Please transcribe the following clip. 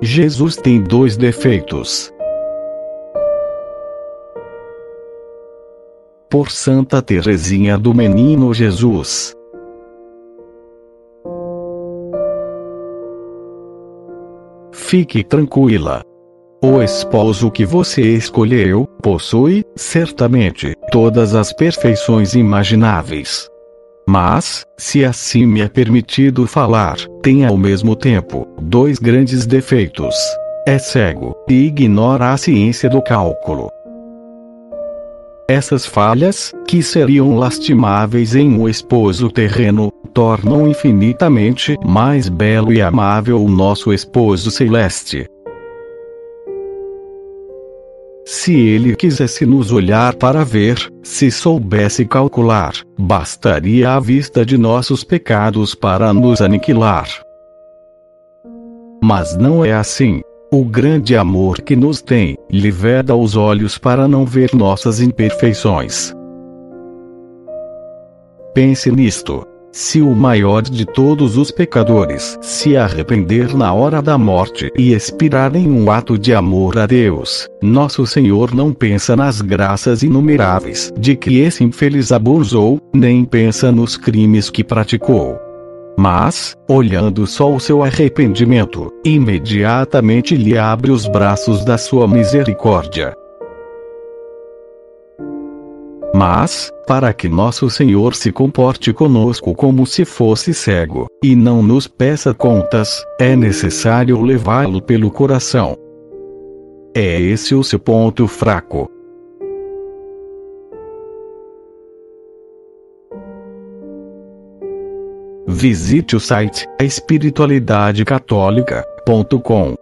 Jesus tem dois defeitos. Por Santa Teresinha do Menino Jesus. Fique tranquila. O esposo que você escolheu possui, certamente, todas as perfeições imagináveis. Mas, se assim me é permitido falar, tem ao mesmo tempo dois grandes defeitos. É cego e ignora a ciência do cálculo. Essas falhas, que seriam lastimáveis em um esposo terreno, tornam infinitamente mais belo e amável o nosso esposo celeste. Se ele quisesse nos olhar para ver, se soubesse calcular, bastaria a vista de nossos pecados para nos aniquilar. Mas não é assim. O grande amor que nos tem, lhe veda os olhos para não ver nossas imperfeições. Pense nisto. Se o maior de todos os pecadores se arrepender na hora da morte e expirar em um ato de amor a Deus, nosso Senhor não pensa nas graças inumeráveis de que esse infeliz abusou, nem pensa nos crimes que praticou. Mas, olhando só o seu arrependimento, imediatamente lhe abre os braços da sua misericórdia. Mas, para que nosso Senhor se comporte conosco como se fosse cego, e não nos peça contas, é necessário levá-lo pelo coração. É esse o seu ponto fraco. Visite o site espiritualidadecatólica.com